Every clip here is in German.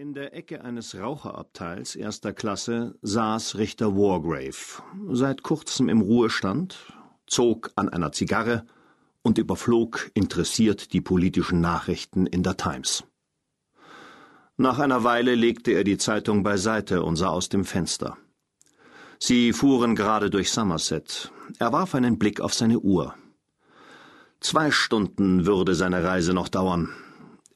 In der Ecke eines Raucherabteils erster Klasse saß Richter Wargrave, seit kurzem im Ruhestand, zog an einer Zigarre und überflog interessiert die politischen Nachrichten in der Times. Nach einer Weile legte er die Zeitung beiseite und sah aus dem Fenster. Sie fuhren gerade durch Somerset. Er warf einen Blick auf seine Uhr. Zwei Stunden würde seine Reise noch dauern.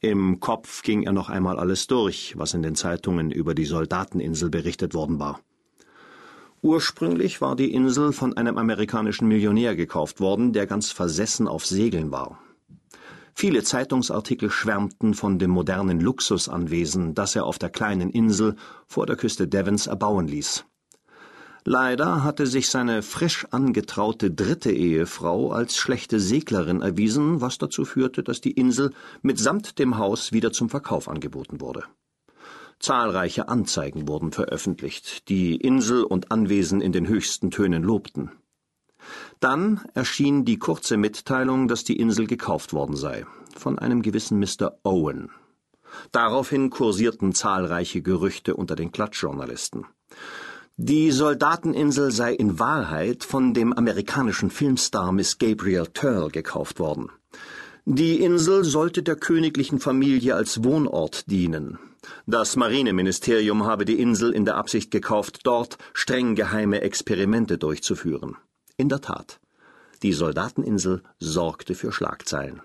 Im Kopf ging er noch einmal alles durch, was in den Zeitungen über die Soldateninsel berichtet worden war. Ursprünglich war die Insel von einem amerikanischen Millionär gekauft worden, der ganz versessen auf Segeln war. Viele Zeitungsartikel schwärmten von dem modernen Luxusanwesen, das er auf der kleinen Insel vor der Küste Devons erbauen ließ. Leider hatte sich seine frisch angetraute dritte Ehefrau als schlechte Seglerin erwiesen, was dazu führte, dass die Insel mitsamt dem Haus wieder zum Verkauf angeboten wurde. Zahlreiche Anzeigen wurden veröffentlicht, die Insel und Anwesen in den höchsten Tönen lobten. Dann erschien die kurze Mitteilung, dass die Insel gekauft worden sei, von einem gewissen Mr. Owen. Daraufhin kursierten zahlreiche Gerüchte unter den Klatschjournalisten. Die Soldateninsel sei in Wahrheit von dem amerikanischen Filmstar Miss Gabriel Turl gekauft worden. Die Insel sollte der königlichen Familie als Wohnort dienen. Das Marineministerium habe die Insel in der Absicht gekauft, dort streng geheime Experimente durchzuführen. In der Tat, die Soldateninsel sorgte für Schlagzeilen.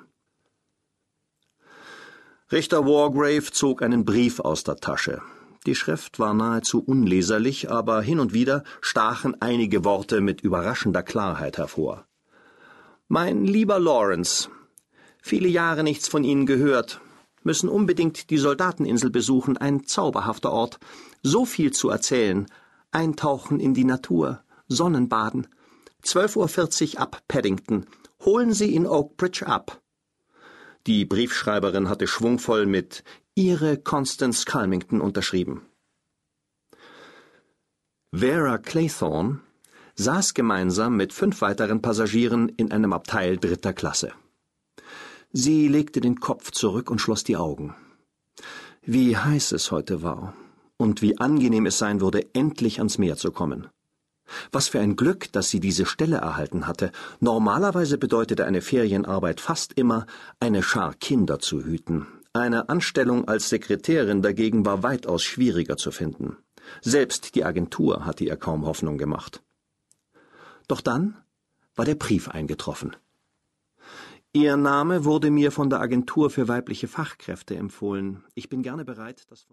Richter Wargrave zog einen Brief aus der Tasche. Die Schrift war nahezu unleserlich, aber hin und wieder stachen einige Worte mit überraschender Klarheit hervor. Mein lieber Lawrence, viele Jahre nichts von Ihnen gehört, müssen unbedingt die Soldateninsel besuchen, ein zauberhafter Ort, so viel zu erzählen, eintauchen in die Natur, Sonnenbaden. 12.40 Uhr ab Paddington. Holen Sie in Oakbridge ab. Die Briefschreiberin hatte schwungvoll mit Ihre Constance Calmington unterschrieben. Vera Claythorne saß gemeinsam mit fünf weiteren Passagieren in einem Abteil dritter Klasse. Sie legte den Kopf zurück und schloss die Augen. Wie heiß es heute war und wie angenehm es sein würde, endlich ans Meer zu kommen. Was für ein Glück, dass sie diese Stelle erhalten hatte. Normalerweise bedeutete eine Ferienarbeit fast immer, eine Schar Kinder zu hüten, eine Anstellung als Sekretärin dagegen war weitaus schwieriger zu finden. Selbst die Agentur hatte ihr kaum Hoffnung gemacht. Doch dann war der Brief eingetroffen. Ihr Name wurde mir von der Agentur für weibliche Fachkräfte empfohlen. Ich bin gerne bereit, das